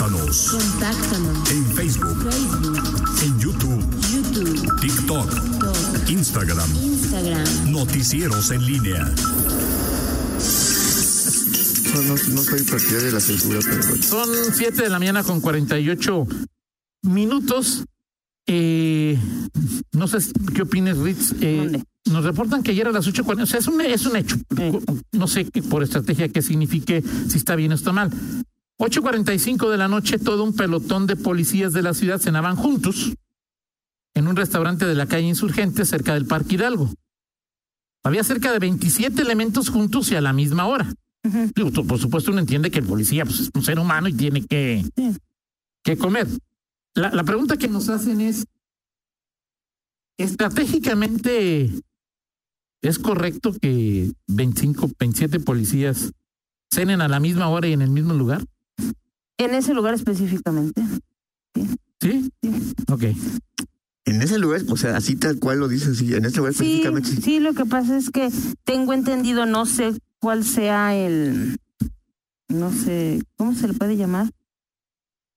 Contáctanos Contáctanos. en Facebook, Facebook, en YouTube, YouTube, TikTok, TikTok, Instagram. Instagram. Noticieros en línea. No, no, no soy partidario de la censura, pero bueno. Son 7 de la mañana con 48 minutos. Eh, no sé qué opines, Ritz. Eh, nos reportan que ayer a las 8.40, o sea, es un, es un hecho. No sé por estrategia qué signifique, si está bien o está mal. 8.45 de la noche, todo un pelotón de policías de la ciudad cenaban juntos en un restaurante de la calle Insurgente cerca del Parque Hidalgo. Había cerca de 27 elementos juntos y a la misma hora. Digo, por supuesto, uno entiende que el policía pues, es un ser humano y tiene que, Sí. que comer. La, la pregunta que nos hacen es, estratégicamente, ¿es correcto que 25, 27 policías cenen a la misma hora y en el mismo lugar? En ese lugar específicamente. ¿Sí? Ok. En ese lugar, o sea, así tal cual lo dice, sí, en ese lugar Sí, específicamente. sí. sí, lo que pasa es que tengo entendido, no sé cuál sea el, no sé, ¿cómo se le puede llamar?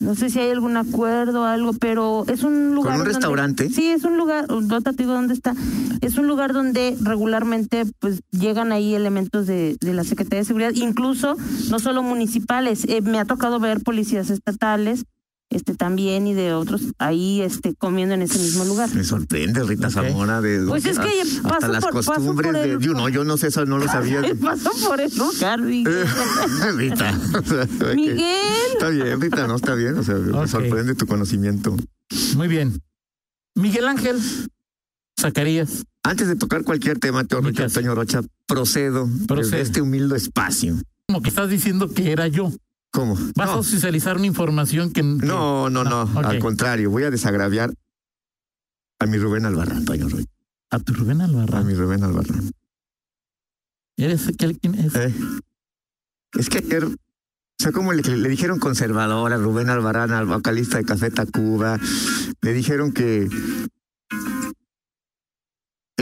No sé si hay algún acuerdo o algo, pero es un lugar. un donde- restaurante? sí, es un lugar, no te digo dónde está. Es un lugar donde regularmente pues llegan ahí elementos de, de la Secretaría de Seguridad, incluso no solo municipales. Eh, me ha tocado ver policías estatales, este también y de otros ahí este comiendo en ese mismo lugar. Me sorprende, Rita Ok. Zamora, de Pues es que hasta paso las por- paso costumbres por de. Yo no, yo no sé eso, no lo sabía. Pasó por el lugar, Miguel. Rita. Miguel. Está bien, Rita, no está bien. O sea, me sorprende tu conocimiento. Muy bien. Miguel Ángel Zacarías. Antes de tocar cualquier tema, caso. Antonio Rocha, procedo Procede. desde este humilde espacio. Como que estás diciendo que era yo. ¿Cómo? Vas a No, oficializar una información que... que- no, no, no, al contrario, voy a desagraviar a mi Rubén Albarrán, Antonio Rocha, A tu Rubén a Albarrán. mi Rubén Albarrán. ¿Eres aquel quién es? Eh, Es que ayer, o sea, como le, le dijeron conservador a Rubén Albarrán, al vocalista de Café Tacuba, le dijeron que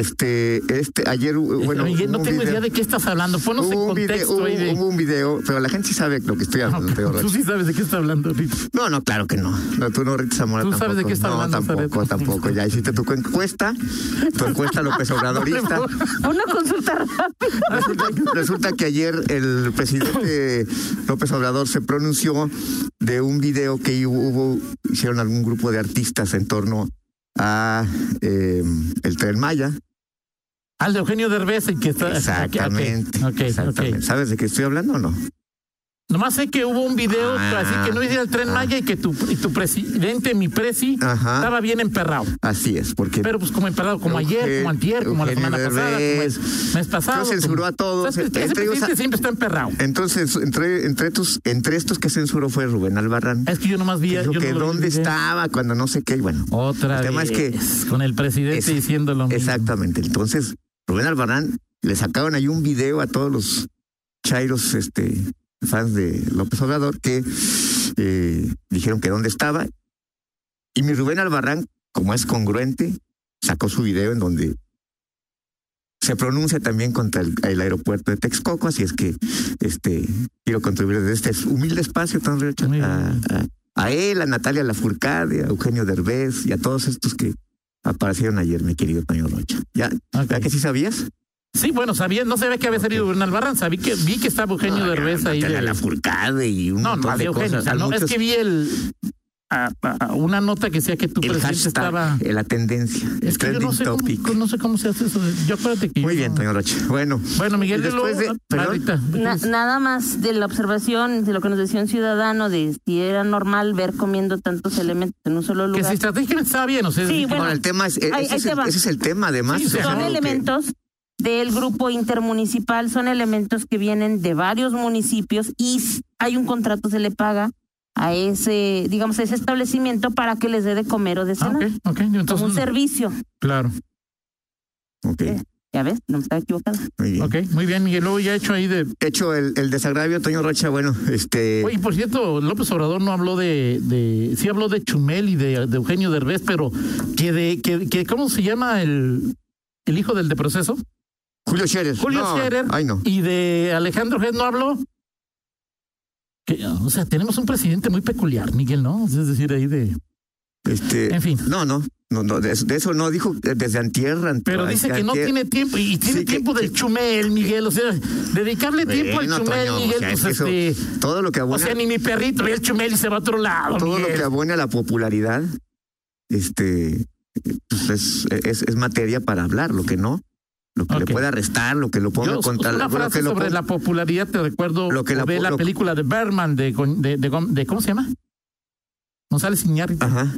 este, este, ayer, bueno, Miguel, no tengo video- idea de qué estás hablando. Ponos en hubo un, video, contexto hubo, de... hubo un video, pero la gente sí sabe lo que estoy hablando, Teo Tú sí sabes de qué está hablando. No, no, claro que no. No, tú no, Rita Zamora Tú tampoco. sabes de qué está no, hablando, tampoco, tampoco. Ya hiciste tu encuesta, tu encuesta López Obradorista. Una consulta rápida. Resulta, resulta que ayer el presidente López Obrador se pronunció de un video que hubo, hicieron algún grupo de artistas en torno a eh, el Tren Maya. Al de Eugenio Derbez, que está... Exactamente. Ok, ok, exactamente. ¿Sabes de qué estoy hablando o no? Nomás sé que hubo un video Ah. así que no hice el tren Ah. Maya y que tu, y tu presidente, mi presi, Ajá. estaba bien emperrado. Así es, porque Pero pues como emperrado, como ayer, como antier, como la semana pasada, como el mes pasado. Censuró a todos. Ese- a- presidente siempre está emperrado. entonces entre entre tus entre estos que censuró fue Rubén Albarrán. Es que yo nomás vi... que yo que no vi dónde estaba cuando no sé qué y bueno. Otra El tema vez, es que- con el presidente Esa- diciendo lo mismo. Exactamente. Entonces, Rubén Albarrán le sacaron ahí un video a todos los chairos este, fans de López Obrador que eh, dijeron que dónde estaba. Y mi Rubén Albarrán, como es congruente, sacó su video en donde se pronuncia también contra el, el aeropuerto de Texcoco, así es que este quiero contribuir desde este humilde espacio tan a, bien. a- a él, a Natalia Lafourcade, a Eugenio Derbez y a todos estos que aparecieron ayer, mi querido Toño Rocha. ¿Ya. ¿ya que sí sabías? Sí, bueno, sabía, no sabía que había salido Rubén Albarrán, sabí que, vi que estaba Eugenio Derbez ahí. De- Lafourcade y un No, montón no, de de Eugenio. cosas. o sea, no, es que vi el a- a- una nota que decía que tu el presidente hashtag, estaba. eh, la tendencia, Es que yo no sé, cómo, no sé cómo se hace eso. Yo acuérdate que. Muy yo bien, Toño Rocha. Bueno, Bueno, Miguel, después de- Na- nada más de la observación de lo que nos decía un ciudadano de si era normal ver comiendo tantos elementos en un solo que si lugar. estratégicamente estaba bien, o sea, Sí, bueno, Bueno, el tema es, e- ahí- ese, ahí es el, ese es el tema, además. Sí, o sea, son elementos del grupo intermunicipal, son elementos que vienen de varios municipios y hay un contrato, se le paga a ese, digamos, a ese establecimiento para que les dé de comer o de Ah, cenar. ok, ok. Como un servicio. claro. Ok, Eh. Ya ves, no me estaba equivocada. muy bien. Ok, muy bien, Miguel. Luego ya he hecho ahí de. Hecho el, el desagravio, Toño Rocha, bueno, este... Oye, por cierto, López Obrador no habló de, de sí habló de Chumel y de, de Eugenio Derbez, pero que de, que, que ¿cómo se llama el, el hijo del de proceso? Julio Scherer. Julio no, Scherer Ay, no. y de Alejandro Gez no habló. Que, o sea, tenemos un presidente muy peculiar, Miguel, ¿no? Es decir, ahí de... Este, En fin. No, no, no, no de, eso, de eso no dijo desde antier. ant- Pero dice que no tiene tiempo, y tiene Sí, que- tiempo del chumel, Miguel. O sea, dedicarle tiempo al chumel, Toño, Miguel, o sea, pues eso- este... todo lo que O abona, sea, ni mi perrito ve el chumel y se va a otro lado, todo lo que abona a la popularidad, este, pues es, es, es materia para hablar, lo que no, lo que le pueda restar, lo que lo ponga Yo, contra una la, lo frase que lo sobre ponga- la popularidad, te recuerdo, Lo que la ve po- la lo- película de Berman, de, de, de, de- ¿cómo se llama? González Iñárritu. Ajá.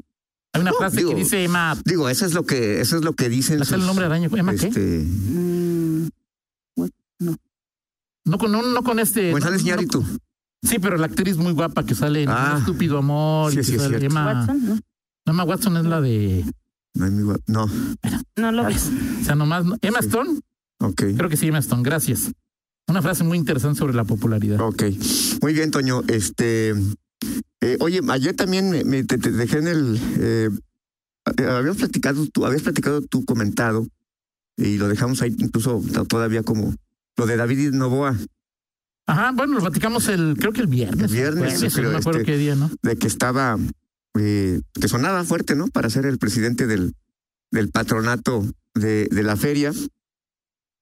Hay una No, frase digo, que dice Emma, Digo, eso es lo que, eso es lo que dicen. ¿no sé el sus- nombre araña? ¿Emma qué? este, Mm, No con, no, no con este... González no- no- Iñárritu. sí, pero la actriz muy guapa que sale en Ah. Un Estúpido Amor. Sí, y que sí, sale. Emma, Watson, no, Emma Watson es la de... No, es mi gua- no, No lo ves. O sea, nomás... no- Emma Sí. Stone. ok. Creo que sí, Emma Stone. Gracias. Una frase muy interesante sobre la popularidad. Ok, muy bien, Toño. Este, eh, oye, ayer también me, me- te, te dejé en el, eh, habíamos platicado, tú habías platicado tu comentado y lo dejamos ahí incluso to- todavía como lo de David Novoa, Ajá, bueno, lo platicamos el, creo que el viernes. El viernes, jueves, yo creo, no me acuerdo este- qué día, ¿no? de que estaba, eh, que sonaba fuerte, ¿no? Para ser el presidente del, del patronato de, de la feria.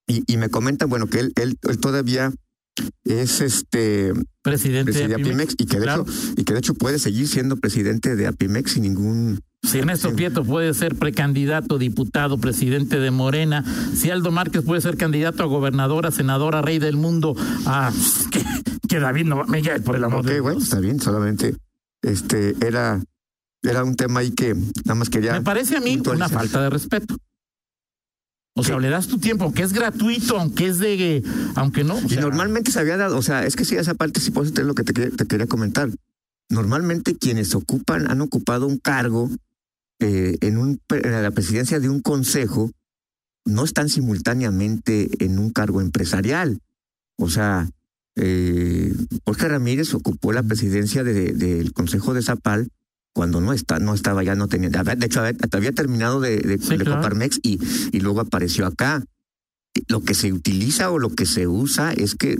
Y, y me comentan, bueno, que él, él, él todavía es este Presidente presidente de Apimex. Apimex y que de claro. hecho y que de hecho puede seguir siendo presidente de Apimex sin ningún Si Ernesto. Prieto puede ser precandidato, diputado, presidente de Morena, si Aldo Márquez puede ser candidato a gobernadora, senadora, rey del mundo, ah, que, que David no Miguel, por el amor Ok, de bueno, Dios. está bien, solamente este era era un tema ahí que nada más quería Me parece a mí una falta de respeto. O sea, le das tu tiempo, aunque es gratuito, aunque es de, aunque no. o Y sea, normalmente se había dado, o sea, es que sí, esa parte sí puedo es lo que te, quería- te quería comentar. Normalmente quienes ocupan, han ocupado un cargo eh, en, un, en la presidencia de un consejo, no están simultáneamente en un cargo empresarial. O sea, eh, Jorge Ramírez ocupó la presidencia de- del Consejo de Zapal cuando no está, no estaba ya, no tenía, de hecho había, terminado de, de, Sí, de claro. Coparmex y, y luego apareció acá. Lo que se utiliza o lo que se usa es que,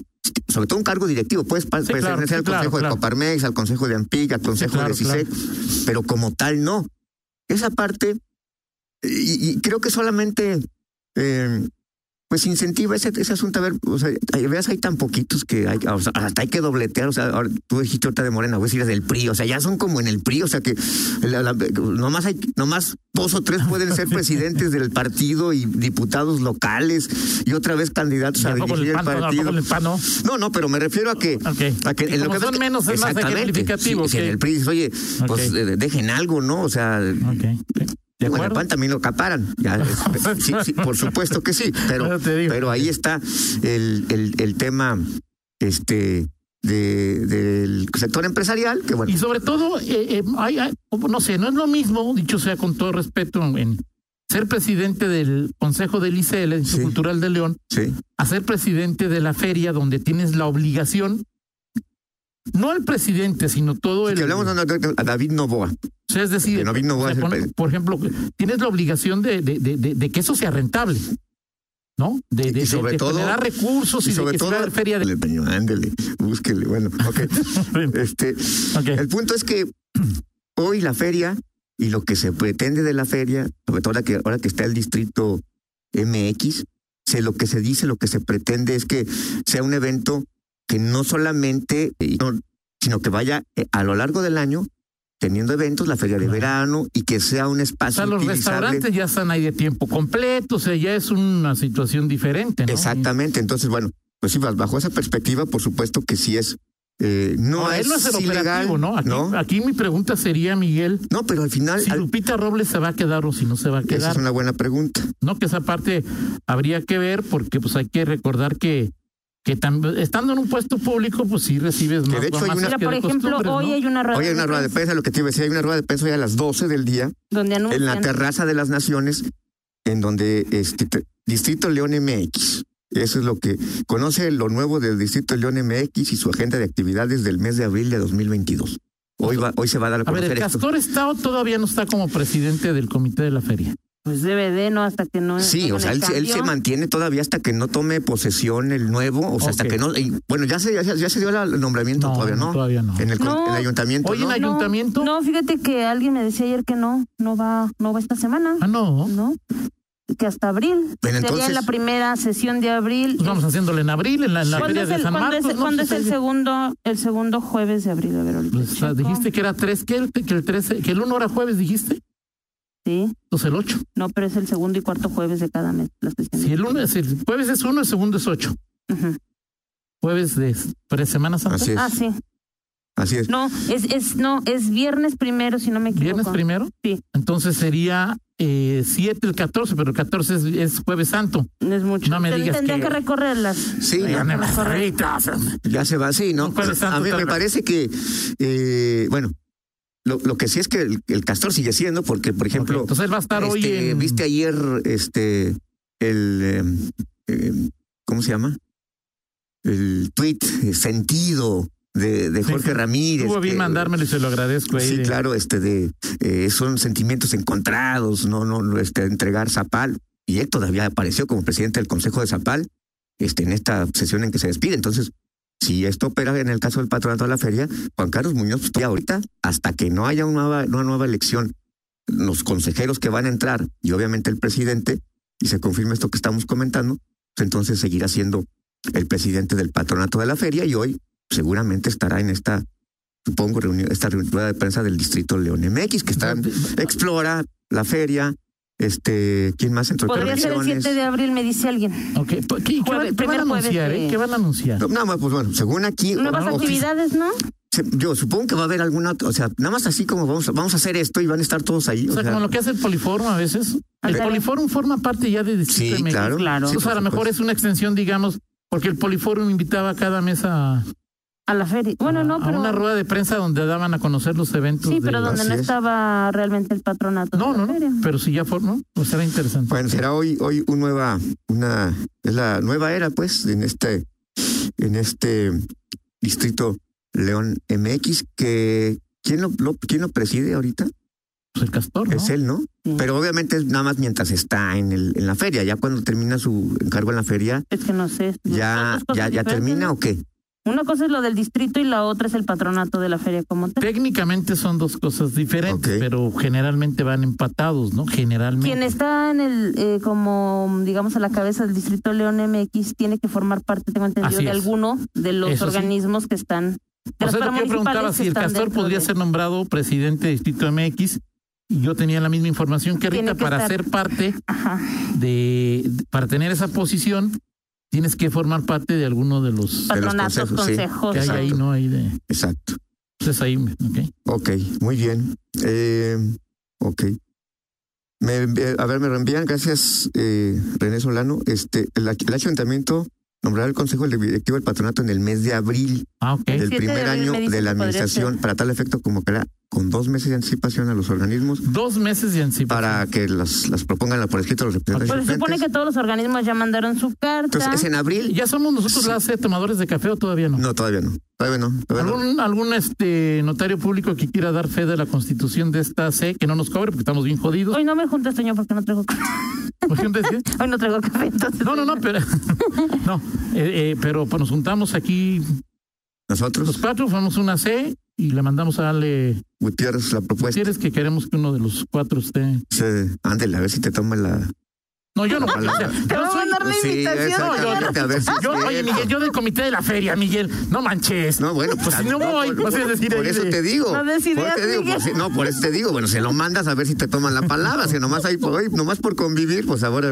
sobre todo un cargo directivo, puedes Sí, pertenecer claro, al claro, Consejo claro. de Coparmex, al Consejo de Ampic, al Consejo de CISEC, pero como tal no. Esa parte, y, y creo que solamente eh, pues incentiva ese, ese asunto. A ver, o sea, veas, hay tan poquitos que hay, o sea, hasta hay que dobletear. O sea, ahora tú dijiste ahorita de Morena, voy a decir del PRI, o sea, ya son como en el PRI, o sea que la- la- nomás hay, nomás dos o tres pueden ser presidentes del partido y diputados locales y otra vez candidatos ¿y a dirigir el el pan, ¿a partido. el pan no? No, no, pero me refiero a que. Ok. A que en lo que son menos, es más ejemplificativo, Sí, sí, ok. en el PRI oye, pues Ok. eh, dejen algo, ¿no? O sea. ¿De? PAN también lo caparan. Ya, sí, sí, por supuesto que sí, pero, ahí está el, el, el tema este de, del sector empresarial, que bueno, Y sobre todo, eh, eh, hay- hay- no sé, no es lo mismo, dicho sea con todo respeto, en ser presidente del Consejo del ICL, el Instituto Sí. Cultural de León, sí, a ser presidente de la feria donde tienes la obligación, no el presidente, sino todo el... que hablamos a David Novoa. O sea, es decir, que no vino o sea, por ejemplo, tienes la obligación de, de, de, que eso sea rentable, ¿no? De, de, Y sobre de- todo- recursos y, Y sobre de que todo, feria de... Ándele, Toño, ándele, búsquele, bueno, ok. este. El punto es que hoy la feria y lo que se pretende de la feria, sobre todo ahora que, ahora que está el distrito MX, se, lo que se dice, lo que se pretende es que sea un evento que no solamente, eh, no, sino que vaya eh, a lo largo del año teniendo eventos, la feria de verano y que sea un O espacio sea, los utilizable. restaurantes ya están ahí de tiempo completo, o sea, ya es una situación diferente, ¿no? Exactamente, entonces bueno, pues sí, bajo esa perspectiva, por supuesto que sí es, eh, no, No, es no es el ilegal, ¿no? Aquí, ¿no? aquí mi pregunta sería, Miguel, No, pero al final, si al- Lupita Robles se va a quedar o si no se va a esa quedar. es una buena pregunta. No, que esa parte habría que ver porque pues hay que recordar que que estando en un puesto público pues sí recibes más de hecho hay una- por de ejemplo, hoy ¿no? hay una rueda, Hoy hay una rueda de prensa, lo que te iba a decir, hay una rueda de prensa hoy a las 12 del día donde en la terraza de las naciones, en donde este te- Distrito León MX. Eso es lo que conoce lo nuevo del Distrito León MX y su agenda de actividades del mes de abril de 2022. Hoy va, hoy se va a dar a A ver, conocer el esto. Castor Estado todavía no está como presidente del comité de la feria. Pues DVD, ¿no? Hasta que no. Sí, o sea, él, se- él se mantiene todavía hasta que no tome posesión el nuevo, o sea, hasta que no. y, bueno, ya se, ya, se- ya se dio el nombramiento, No, todavía no, todavía no. En el, No. ayuntamiento. Oye, ¿no? en ayuntamiento. No, fíjate que alguien me decía ayer que no, no va, no va esta semana. Ah, no. ¿no? Que hasta abril. Bueno, Sería entonces- la primera sesión de abril. Pues vamos haciéndole en abril, en la, en la ¿Cuándo feria es de el, San cuándo Marcos. es- ¿no? cuándo es Pues, el segundo, el segundo jueves de abril? A ver, ahorita pues, dijiste que era tres, que el, que el 13, que el 1 era jueves, dijiste. Sí, Entonces el 8. no, pero es el segundo y cuarto jueves de cada mes. La sesión. Si el, uno, es el jueves es 1, el segundo es 8. Ujú. Jueves de pre Semana Santa. Así es. Ah, sí. Así es. No, es, es, no, es viernes primero, si no me equivoco. Viernes primero. Sí. Entonces sería 7 el 14, pero el 14 es, es Jueves Santo. No es mucho. No me digas Tendría que- que, recorrerlas. Sí, Ya ya, me las ya se va así, ¿no? Un Jueves Santo A mí me parece que, eh, bueno, lo, lo que sí es que el, el castor sigue siendo, porque, por ejemplo, Ok, entonces va a estar hoy este, en. viste ayer este el eh, eh, ¿cómo se llama? El tweet eh, sentido de, de Jorge sí. Ramírez. Tuvo bien mandármelo y se lo agradezco. ahí Sí, de- claro, este de eh, son sentimientos encontrados, no, no, no, este, entregar Zapal. Y él todavía apareció como presidente del Consejo de Zapal, este, en esta sesión en que se despide. Entonces, si esto opera en el caso del patronato de la feria, Juan Carlos Muñoz, pues, ya ahorita, hasta que no haya una nueva, una nueva elección, los consejeros que van a entrar y obviamente el presidente, y se confirma esto que estamos comentando, pues entonces seguirá siendo el presidente del patronato de la feria y hoy seguramente estará en esta, supongo, reunión, esta rueda de prensa del distrito León MX, que está, explora la feria, este, ¿quién más entró? Podría ser el Permisiones. 7 de abril, me dice alguien. Ok, ¿qué, qué Jueves- van- qué van primer a anunciar? de- eh? ¿Qué van a anunciar? No, nada más, pues bueno, según aquí. Nuevas ofici- actividades, ¿no? Yo supongo que va a haber alguna, o sea, nada más así como vamos, a- vamos a hacer esto y van a estar todos ahí. O sea, como lo que hace el Poliforum a veces. El Ándale. Poliforum forma parte ya de Distrito Sí, claro. Claro. sí, Entonces, a por lo mejor es una extensión, digamos, porque el Poliforum invitaba cada mes a, la feria. Bueno, a- no, a pero. una rueda de prensa donde daban a conocer los eventos. Sí, de- pero donde Así no es. estaba realmente el patronato. No, de la no, no. Pero si ya formó, pues será interesante. Bueno, será hoy, hoy una nueva, una, es la nueva era, pues, en este, en este distrito León MX, que ¿quién lo, lo- quién lo preside ahorita? Pues el castor, ¿no? Es él, ¿no? Sí. Pero obviamente es nada más mientras está en el, en la feria. Ya cuando termina su encargo en la feria, Es que no sé. ya, cosas ya, ya diferentes, termina ¿no? o qué? Una cosa es lo del distrito y la otra es el patronato de la feria como tal. Técnicamente son dos cosas diferentes, pero generalmente van empatados, ¿no? Generalmente. Quien está en el, eh, como digamos, a la cabeza del distrito León MX tiene que formar parte, tengo entendido, Así de es. alguno de los Eso sí. organismos que están. De O sea, yo preguntaba si el castor podría de- ser nombrado presidente de Distrito MX. Y yo tenía la misma información que ahorita que para estar- ser parte Ajá. de- para tener esa posición, tienes que formar parte de alguno de los Patronatos, consejos, sí. consejos. que hay ahí, Exacto. ¿no? Ahí de, Exacto. entonces ahí, ok. Ok, muy bien. Eh, ok. Me, a ver, me reenvían, gracias eh, René Solano. Este, el, el ayuntamiento nombrará el consejo directivo del patronato en el mes de abril Ah, ok. del de primer abril año de la que administración. ser. Para tal efecto, convocará con dos meses de anticipación a los organismos Dos meses de anticipación. para que las, las propongan por escrito los representantes. Pues se supone que todos los organismos ya mandaron su carta. Entonces, ¿es en abril? ¿Ya somos nosotros Sí. las eh, tomadores de café o todavía no? No, todavía no. Todavía no. todavía no. ¿Algún, algún este notario público que quiera dar fe de la constitución de esta C que no nos cobre porque estamos bien jodidos? Hoy no me juntes, Toño, porque no traigo café. ¿Por qué? Hoy no traigo café, entonces. No, no, no, pero no, eh, eh, pero pues, nos juntamos aquí los Nosotros, cuatro, formamos una C y le mandamos a Ale Gutiérrez, la propuesta. ¿Quieres que queremos que uno de los cuatro esté? Se, ándele, a ver si te toma la. No, yo no. o sea, Te yo va a soy- mandar la Sí, invitación. a si yo, es oye. Miguel, yo del comité de la feria, Miguel, no manches. No, bueno, pues si no voy, por, vas a decir por eso te digo. No por te digo, pues, no, por eso te digo, bueno, se lo mandas a ver si te toman la palabra, si nomás ahí, por, oye, nomás por convivir, pues ahora,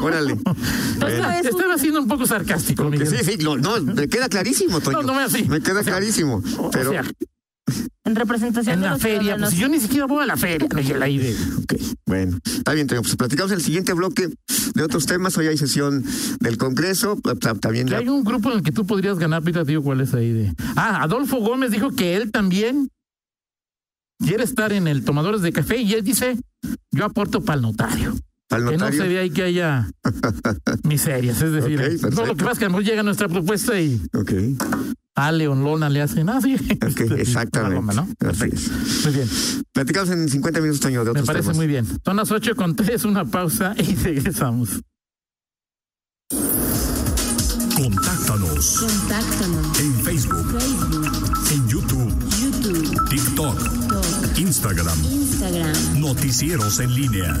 órale. Estaba siendo un poco sarcástico, Miguel. sí, sí, no, no, me queda clarísimo, Toño. No, no me así. Me queda O sea, clarísimo. O Pero, sea, en representación en de la los feria, pues ciudadanos. yo ni siquiera voy a la feria, Miguel, de... ok, bueno, está bien, pues platicamos el siguiente bloque de otros temas. Hoy hay sesión del Congreso, ta- también la- hay un grupo en el que tú podrías ganar, ahorita te digo cuál es ahí de... Ah, Adolfo Gómez dijo que él también quiere estar en el Tomadores de Café y él dice, yo aporto para el notario. al Que no se ve ahí que haya miserias. Es decir, Ok, no, lo que pasa es que a lo mejor llega nuestra propuesta y Ok. Ale o Lona le hacen así. Ok, exactamente. ¿no? Así Perfecto. es. Muy bien. Platicamos en 50 minutos, Toño, de Me otros parece temas. muy bien. Son las ocho con tres, una pausa y regresamos. Contáctanos Contáctanos. en Facebook, Facebook, en YouTube, YouTube, TikTok, TikTok, Instagram. Instagram. Noticieros en línea.